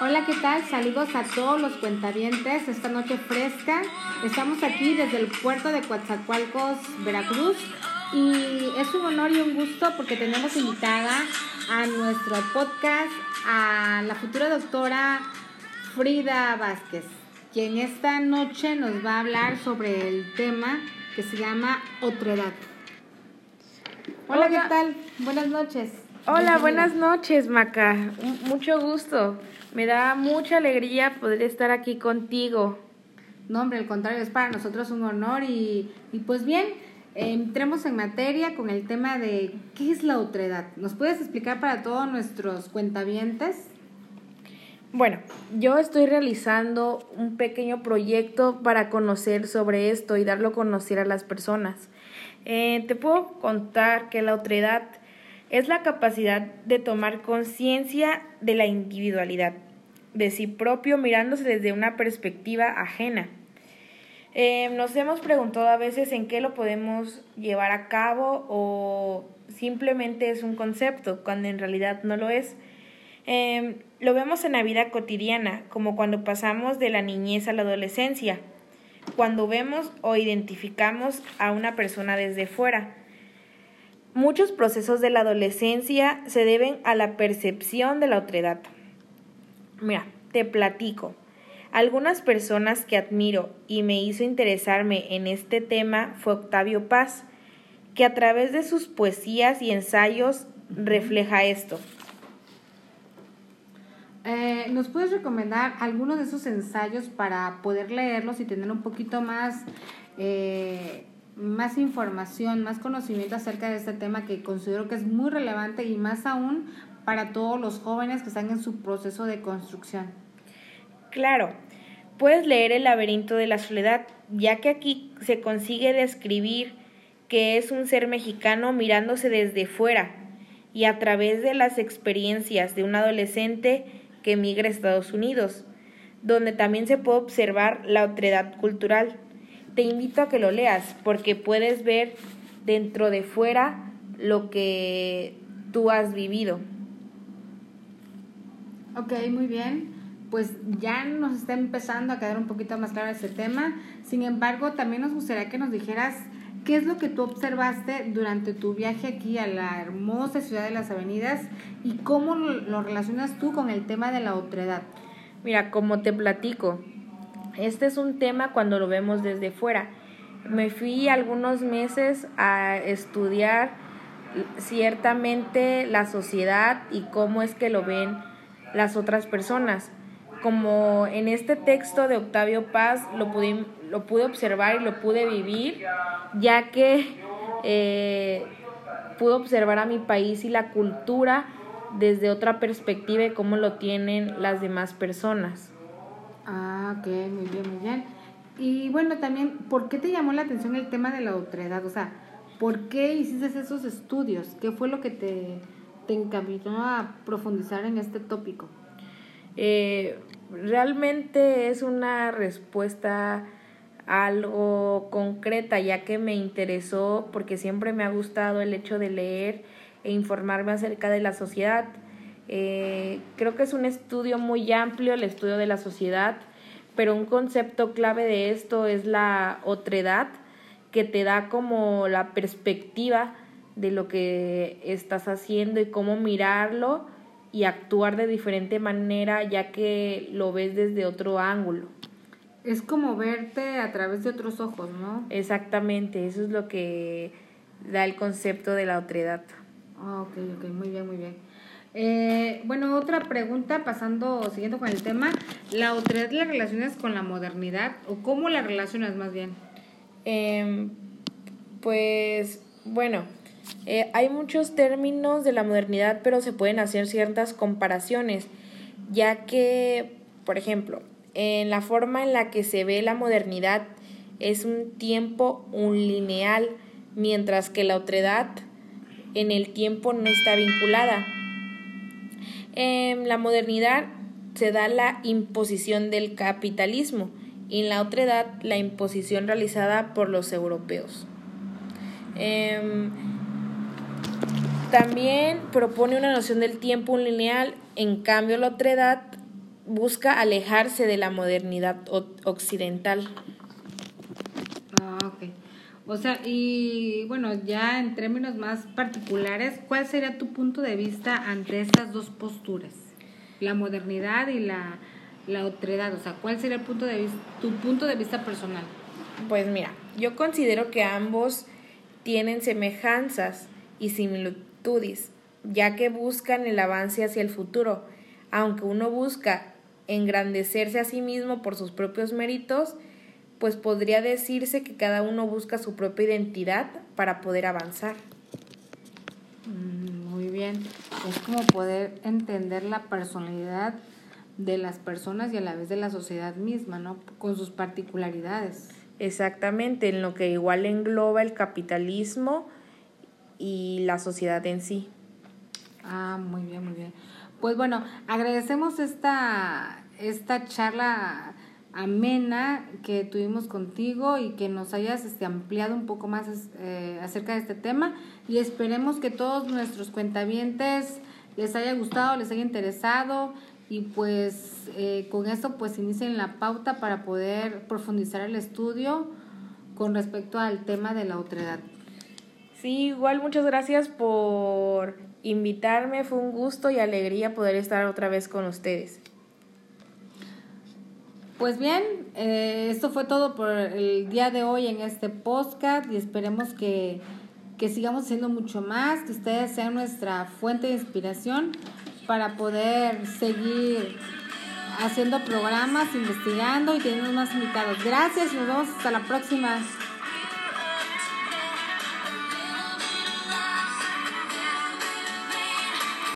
Hola, ¿qué tal? Saludos a todos los cuentavientes esta noche fresca. Estamos aquí desde el puerto de Coatzacoalcos, Veracruz. Y es un honor y un gusto porque tenemos invitada a nuestro podcast a la futura doctora Frida Vázquez, quien esta noche nos va a hablar sobre el tema que se llama otredad. Hola, ¿qué tal? Buenas noches. Hola, buenas noches, Maca. Mucho gusto. Me da mucha alegría poder estar aquí contigo. No, hombre, al contrario, es para nosotros un honor y, y pues bien, entremos en materia con el tema de qué es la otredad. ¿Nos puedes explicar para todos nuestros cuentavientes? Bueno, yo estoy realizando un pequeño proyecto para conocer sobre esto y darlo a conocer a las personas. Eh, te puedo contar que la otredad es la capacidad de tomar conciencia de la individualidad, de sí propio mirándose desde una perspectiva ajena. Eh, nos hemos preguntado a veces en qué lo podemos llevar a cabo o simplemente es un concepto, cuando en realidad no lo es. Eh, lo vemos en la vida cotidiana, como cuando pasamos de la niñez a la adolescencia, cuando vemos o identificamos a una persona desde fuera. Muchos procesos de la adolescencia se deben a la percepción de la otredad. Mira, te platico. Algunas personas que admiro y me hizo interesarme en este tema fue Octavio Paz, que a través de sus poesías y ensayos refleja esto. Eh, ¿Nos puedes recomendar algunos de esos ensayos para poder leerlos y tener un poquito más, eh, más información, más conocimiento acerca de este tema que considero que es muy relevante y más aún para todos los jóvenes que están en su proceso de construcción? Claro, puedes leer El laberinto de la soledad, ya que aquí se consigue describir que es un ser mexicano mirándose desde fuera y a través de las experiencias de un adolescente que emigra a Estados Unidos, donde también se puede observar la otredad cultural. Te invito a que lo leas porque puedes ver dentro de fuera lo que tú has vivido. Ok, muy bien. Pues ya nos está empezando a quedar un poquito más claro ese tema. Sin embargo, también nos gustaría que nos dijeras qué es lo que tú observaste durante tu viaje aquí a la hermosa ciudad de las avenidas y cómo lo relacionas tú con el tema de la otredad. Mira, como te platico, este es un tema cuando lo vemos desde fuera. Me fui algunos meses a estudiar ciertamente la sociedad y cómo es que lo ven las otras personas. Como en este texto de Octavio Paz lo pude, lo pude observar y lo pude vivir, ya que eh, pude observar a mi país y la cultura desde otra perspectiva y cómo lo tienen las demás personas. Ah, ok, muy bien, muy bien. Y bueno, también, ¿por qué te llamó la atención el tema de la otredad? O sea, ¿por qué hiciste esos estudios? ¿Qué fue lo que te, te encaminó a profundizar en este tópico? Eh, realmente es una respuesta algo concreta, ya que me interesó porque siempre me ha gustado el hecho de leer e informarme acerca de la sociedad. Eh, creo que es un estudio muy amplio, el estudio de la sociedad, pero un concepto clave de esto es la otredad, que te da como la perspectiva de lo que estás haciendo y cómo mirarlo y actuar de diferente manera ya que lo ves desde otro ángulo. Es como verte a través de otros ojos, ¿no? Exactamente, eso es lo que da el concepto de la otredad. Ah, ok, ok, muy bien, muy bien. Eh, bueno, otra pregunta, pasando, siguiendo con el tema, ¿la otredad la relacionas con la modernidad o cómo la relacionas más bien? Eh, pues, bueno, eh, hay muchos términos de la modernidad, pero se pueden hacer ciertas comparaciones, ya que, por ejemplo, en la forma en la que se ve la modernidad es un tiempo un lineal, mientras que la otredad en el tiempo no está vinculada. En la modernidad se da la imposición del capitalismo y en la otredad la imposición realizada por los europeos. Eh, también propone una noción del tiempo lineal, en cambio la otredad busca alejarse de la modernidad occidental. Ah, ok. O sea, y bueno, ya en términos más particulares, ¿cuál sería tu punto de vista ante estas dos posturas? La modernidad y la, la otredad. O sea, ¿cuál sería el punto de tu punto de vista personal? Pues mira, yo considero que ambos tienen semejanzas y similitudes, ya que buscan el avance hacia el futuro. Aunque uno busca engrandecerse a sí mismo por sus propios méritos, pues podría decirse que cada uno busca su propia identidad para poder avanzar. Mm, muy bien, es como poder entender la personalidad de las personas y a la vez de la sociedad misma, ¿no? Con sus particularidades. Exactamente, en lo que igual engloba el capitalismo y la sociedad en sí. Ah, muy bien, muy bien. Pues bueno, agradecemos esta, esta charla amena que tuvimos contigo y que nos hayas este, ampliado un poco más eh, acerca de este tema y esperemos que todos nuestros cuentavientes les haya gustado, les haya interesado y pues eh, con esto pues inicien la pauta para poder profundizar el estudio con respecto al tema de la otredad. Sí, igual muchas gracias por invitarme, fue un gusto y alegría poder estar otra vez con ustedes. Pues bien, eh, esto fue todo por el día de hoy en este podcast y esperemos que, que sigamos haciendo mucho más, que ustedes sean nuestra fuente de inspiración para poder seguir haciendo programas, investigando y teniendo más invitados. Gracias y nos vemos hasta la próxima.